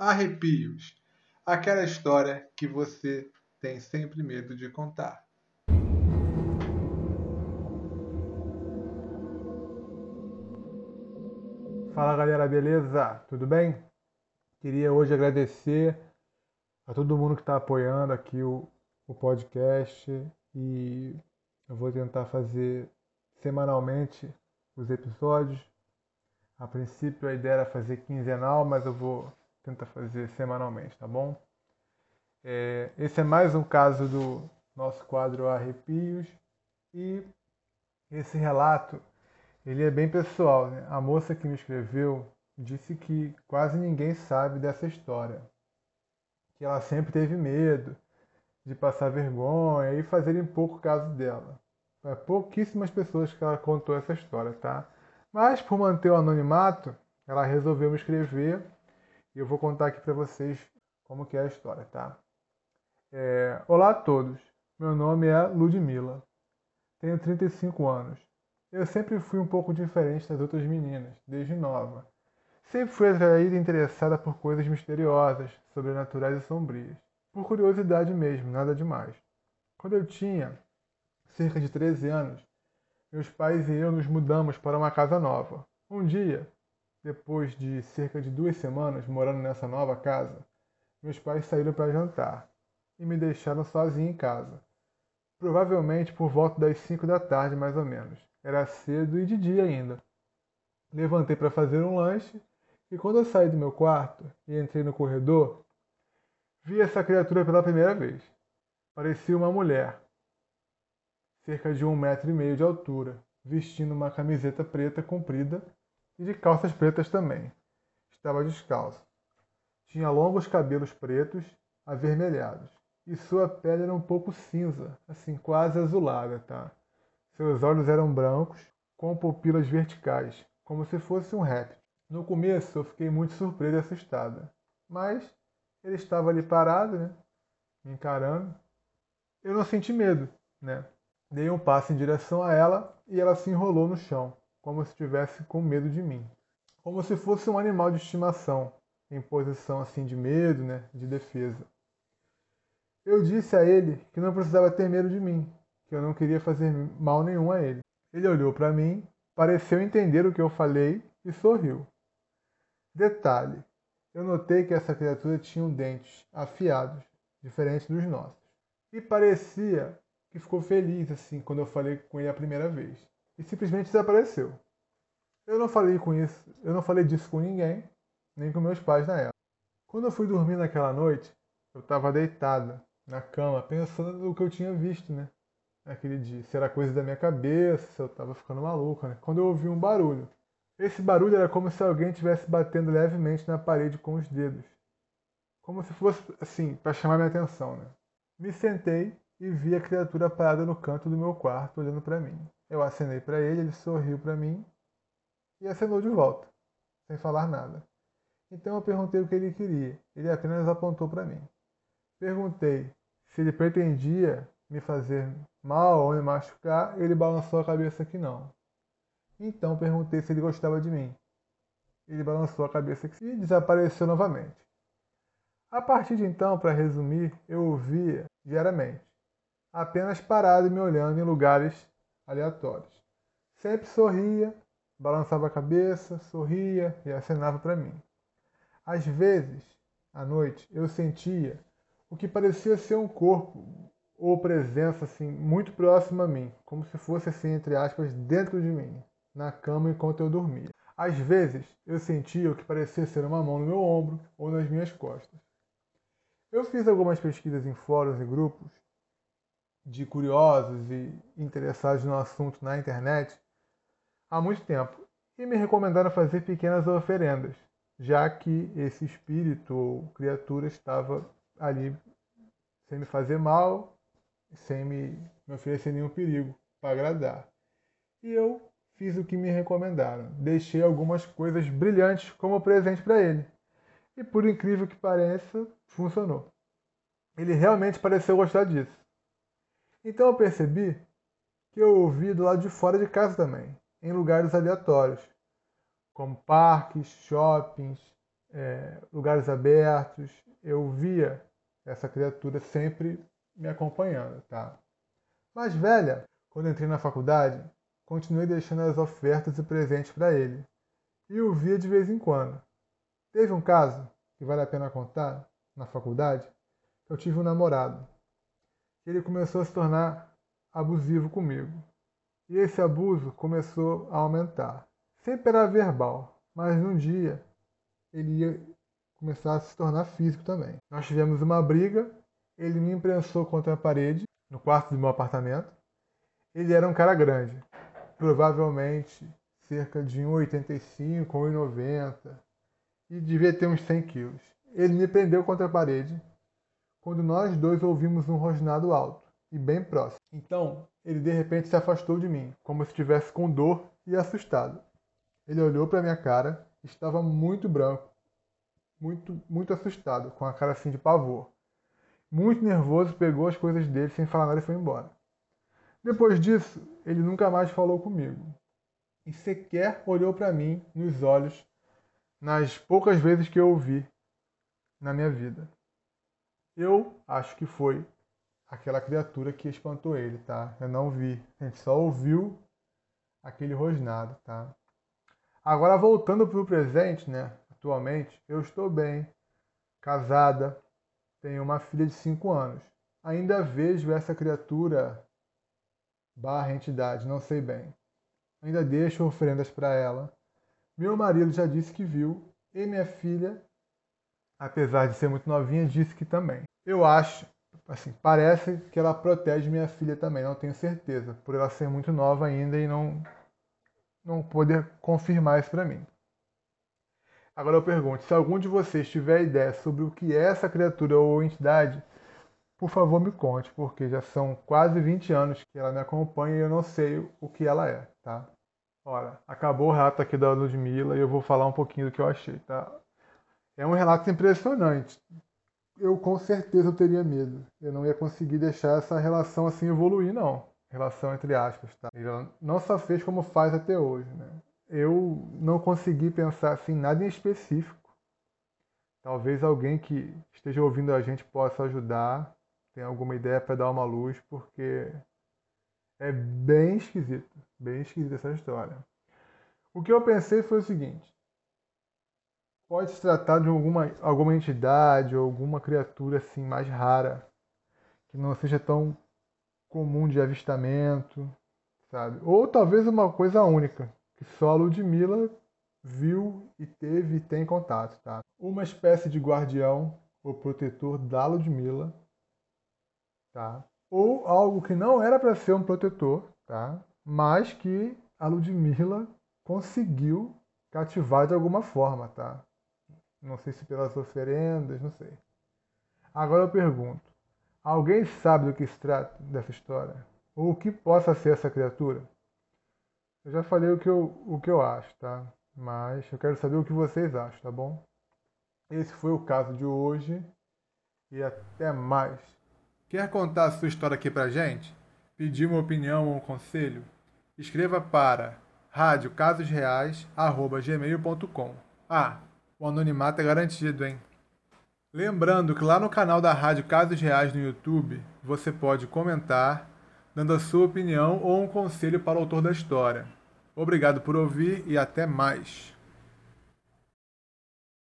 Arrepios aquela história que você tem sempre medo de contar. Fala galera, beleza? Tudo bem? Queria hoje agradecer a todo mundo que está apoiando aqui o, o podcast e eu vou tentar fazer semanalmente os episódios. A princípio a ideia era fazer quinzenal, mas eu vou tentar fazer semanalmente, tá bom? É, esse é mais um caso do nosso quadro Arrepios e esse relato ele é bem pessoal. Né? A moça que me escreveu disse que quase ninguém sabe dessa história. Que ela sempre teve medo de passar vergonha e fazerem pouco caso dela. É pouquíssimas pessoas que ela contou essa história, tá? Mas por manter o anonimato, ela resolveu me escrever e eu vou contar aqui para vocês como que é a história, tá? É... Olá a todos, meu nome é Ludmila, tenho 35 anos. Eu sempre fui um pouco diferente das outras meninas, desde nova. Sempre fui atraída e interessada por coisas misteriosas, sobrenaturais e sombrias. Por curiosidade mesmo, nada demais. Quando eu tinha cerca de 13 anos, meus pais e eu nos mudamos para uma casa nova. Um dia, depois de cerca de duas semanas morando nessa nova casa, meus pais saíram para jantar e me deixaram sozinho em casa. Provavelmente por volta das 5 da tarde, mais ou menos. Era cedo e de dia ainda. Levantei para fazer um lanche e quando eu saí do meu quarto e entrei no corredor, vi essa criatura pela primeira vez. Parecia uma mulher, cerca de um metro e meio de altura, vestindo uma camiseta preta comprida e de calças pretas também. Estava descalço. Tinha longos cabelos pretos, avermelhados, e sua pele era um pouco cinza, assim, quase azulada, tá? Seus olhos eram brancos, com pupilas verticais, como se fosse um réptil. No começo eu fiquei muito surpresa e assustada, mas ele estava ali parado, né? Me encarando. Eu não senti medo, né? Dei um passo em direção a ela e ela se enrolou no chão, como se estivesse com medo de mim. Como se fosse um animal de estimação, em posição assim de medo, né? De defesa. Eu disse a ele que não precisava ter medo de mim, que eu não queria fazer mal nenhum a ele. Ele olhou para mim, pareceu entender o que eu falei e sorriu. Detalhe: eu notei que essa criatura tinha dentes afiados, diferentes dos nossos. E parecia que ficou feliz assim quando eu falei com ele a primeira vez. E simplesmente desapareceu. Eu não falei com isso, eu não falei disso com ninguém, nem com meus pais na época. Quando eu fui dormir naquela noite, eu estava deitada na cama, pensando no que eu tinha visto, né? aquele dia. Se era coisa da minha cabeça, se eu tava ficando maluco, né? Quando eu ouvi um barulho. Esse barulho era como se alguém estivesse batendo levemente na parede com os dedos. Como se fosse, assim, para chamar minha atenção, né? Me sentei e vi a criatura parada no canto do meu quarto, olhando para mim. Eu acenei para ele, ele sorriu para mim e acenou de volta, sem falar nada. Então eu perguntei o que ele queria. Ele apenas apontou para mim. Perguntei se ele pretendia me fazer mal ou me machucar, ele balançou a cabeça que não. Então perguntei se ele gostava de mim. Ele balançou a cabeça e desapareceu novamente. A partir de então, para resumir, eu o via diariamente, apenas parado e me olhando em lugares aleatórios. Sempre sorria, balançava a cabeça, sorria e acenava para mim. Às vezes, à noite, eu sentia o que parecia ser um corpo ou presença assim muito próxima a mim, como se fosse assim entre aspas dentro de mim, na cama enquanto eu dormia. Às vezes eu sentia o que parecia ser uma mão no meu ombro ou nas minhas costas. Eu fiz algumas pesquisas em fóruns e grupos de curiosos e interessados no assunto na internet há muito tempo e me recomendaram fazer pequenas oferendas, já que esse espírito ou criatura estava ali sem me fazer mal sem me, me oferecer nenhum perigo para agradar. E eu fiz o que me recomendaram. Deixei algumas coisas brilhantes como presente para ele. E por incrível que pareça, funcionou. Ele realmente pareceu gostar disso. Então eu percebi que eu ouvi do lado de fora de casa também, em lugares aleatórios, como parques, shoppings, é, lugares abertos, eu via essa criatura sempre me acompanhando, tá? Mais velha, quando entrei na faculdade, continuei deixando as ofertas e presentes para ele, e o via de vez em quando. Teve um caso, que vale a pena contar, na faculdade, eu tive um namorado. Ele começou a se tornar abusivo comigo. E esse abuso começou a aumentar. Sempre era verbal, mas num dia ele ia começar a se tornar físico também. Nós tivemos uma briga, ele me imprensou contra a parede, no quarto do meu apartamento. Ele era um cara grande, provavelmente cerca de 1,85, 1,90 e devia ter uns 100 quilos. Ele me prendeu contra a parede quando nós dois ouvimos um rosnado alto e bem próximo. Então, ele de repente se afastou de mim, como se estivesse com dor e assustado. Ele olhou para minha cara, estava muito branco, muito, muito assustado, com a cara assim de pavor. Muito nervoso, pegou as coisas dele sem falar nada e foi embora. Depois disso, ele nunca mais falou comigo. E sequer olhou para mim nos olhos nas poucas vezes que eu o vi na minha vida. Eu acho que foi aquela criatura que espantou ele, tá? Eu não vi. A gente só ouviu aquele rosnado, tá? Agora voltando para o presente, né? Atualmente, eu estou bem, casada, tenho uma filha de 5 anos. Ainda vejo essa criatura barra entidade, não sei bem. Ainda deixo oferendas para ela. Meu marido já disse que viu e minha filha, apesar de ser muito novinha, disse que também. Eu acho assim, parece que ela protege minha filha também, não tenho certeza, por ela ser muito nova ainda e não não poder confirmar isso para mim. Agora eu pergunto, se algum de vocês tiver ideia sobre o que é essa criatura ou entidade, por favor me conte, porque já são quase 20 anos que ela me acompanha e eu não sei o que ela é, tá? Ora, acabou o relato aqui da Ludmilla e eu vou falar um pouquinho do que eu achei, tá? É um relato impressionante eu com certeza eu teria medo. Eu não ia conseguir deixar essa relação assim evoluir, não. Relação entre aspas, tá? Ela não só fez como faz até hoje, né? Eu não consegui pensar assim nada em específico. Talvez alguém que esteja ouvindo a gente possa ajudar, tenha alguma ideia para dar uma luz, porque é bem esquisito, bem esquisita essa história. O que eu pensei foi o seguinte: Pode se tratar de alguma, alguma entidade ou alguma criatura assim mais rara, que não seja tão comum de avistamento, sabe? Ou talvez uma coisa única, que só a Ludmilla viu e teve e tem contato, tá? Uma espécie de guardião ou protetor da Ludmilla, tá? Ou algo que não era para ser um protetor, tá? Mas que a Ludmilla conseguiu cativar de alguma forma, tá? Não sei se pelas oferendas, não sei. Agora eu pergunto: alguém sabe do que se trata dessa história? Ou o que possa ser essa criatura? Eu já falei o que eu, o que eu acho, tá? Mas eu quero saber o que vocês acham, tá bom? Esse foi o caso de hoje e até mais. Quer contar a sua história aqui pra gente? Pedir uma opinião ou um conselho? Escreva para radiocasosreais.gmail.com Ah, o anonimato é garantido, hein? Lembrando que lá no canal da Rádio Casos Reais no YouTube, você pode comentar, dando a sua opinião ou um conselho para o autor da história. Obrigado por ouvir e até mais.